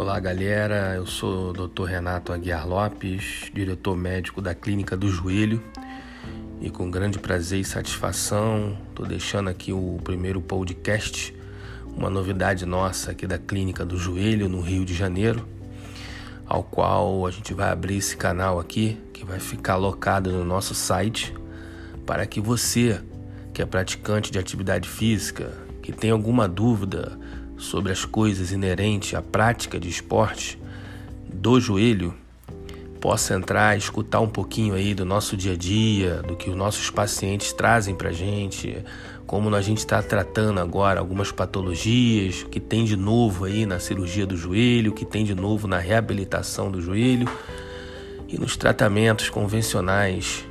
Olá, galera. Eu sou o Dr. Renato Aguiar Lopes, diretor médico da Clínica do Joelho. E com grande prazer e satisfação, estou deixando aqui o primeiro podcast, uma novidade nossa aqui da Clínica do Joelho, no Rio de Janeiro, ao qual a gente vai abrir esse canal aqui, que vai ficar alocado no nosso site, para que você, que é praticante de atividade física, que tem alguma dúvida sobre as coisas inerentes à prática de esporte do joelho, possa entrar, escutar um pouquinho aí do nosso dia a dia, do que os nossos pacientes trazem para gente, como a gente está tratando agora algumas patologias, o que tem de novo aí na cirurgia do joelho, o que tem de novo na reabilitação do joelho e nos tratamentos convencionais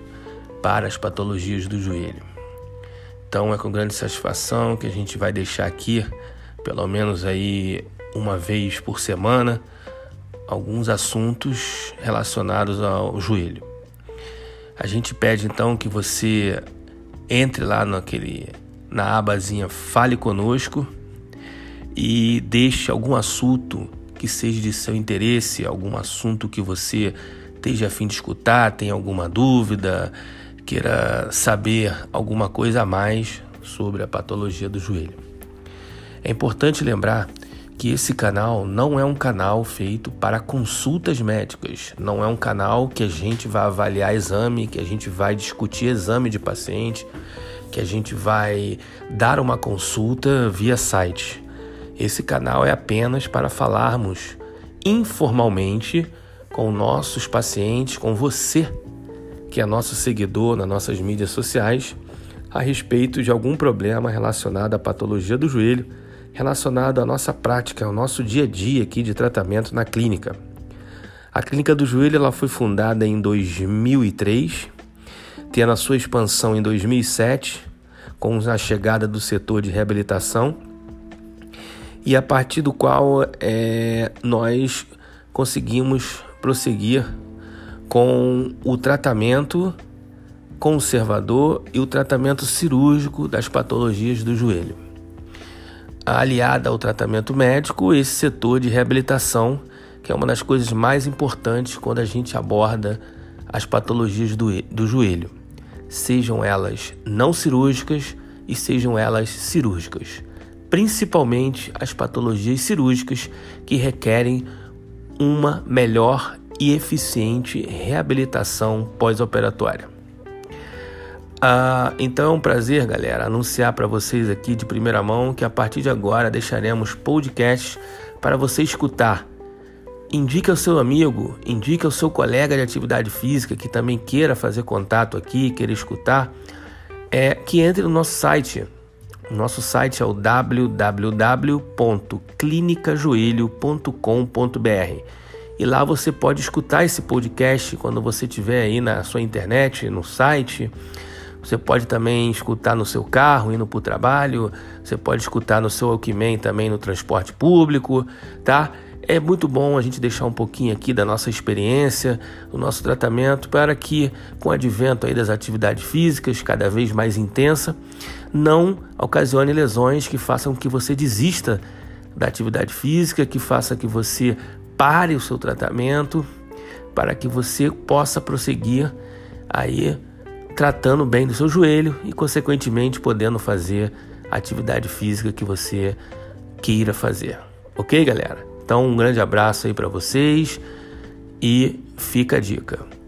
para as patologias do joelho. Então é com grande satisfação que a gente vai deixar aqui pelo menos aí uma vez por semana, alguns assuntos relacionados ao joelho. A gente pede então que você entre lá naquele na abazinha Fale conosco e deixe algum assunto que seja de seu interesse, algum assunto que você esteja a fim de escutar, tem alguma dúvida, queira saber alguma coisa a mais sobre a patologia do joelho. É importante lembrar que esse canal não é um canal feito para consultas médicas, não é um canal que a gente vai avaliar exame, que a gente vai discutir exame de paciente, que a gente vai dar uma consulta via site. Esse canal é apenas para falarmos informalmente com nossos pacientes, com você, que é nosso seguidor nas nossas mídias sociais, a respeito de algum problema relacionado à patologia do joelho relacionado à nossa prática, ao nosso dia a dia aqui de tratamento na clínica. A Clínica do Joelho ela foi fundada em 2003, tendo a sua expansão em 2007, com a chegada do setor de reabilitação, e a partir do qual é, nós conseguimos prosseguir com o tratamento conservador e o tratamento cirúrgico das patologias do joelho aliada ao tratamento médico, esse setor de reabilitação, que é uma das coisas mais importantes quando a gente aborda as patologias do, do joelho, sejam elas não cirúrgicas e sejam elas cirúrgicas, principalmente as patologias cirúrgicas que requerem uma melhor e eficiente reabilitação pós-operatória. Ah, então é um prazer, galera, anunciar para vocês aqui de primeira mão que a partir de agora deixaremos podcasts para você escutar. Indique ao seu amigo, indique ao seu colega de atividade física que também queira fazer contato aqui, queira escutar, é que entre no nosso site. Nosso site é o www.clinicajoelho.com.br. E lá você pode escutar esse podcast quando você estiver aí na sua internet, no site você pode também escutar no seu carro, indo para o trabalho. Você pode escutar no seu Walkman também no transporte público, tá? É muito bom a gente deixar um pouquinho aqui da nossa experiência, do nosso tratamento, para que, com o advento aí das atividades físicas cada vez mais intensa, não ocasione lesões que façam que você desista da atividade física, que faça que você pare o seu tratamento, para que você possa prosseguir aí tratando bem do seu joelho e, consequentemente, podendo fazer a atividade física que você queira fazer. Ok, galera? Então, um grande abraço aí para vocês e fica a dica.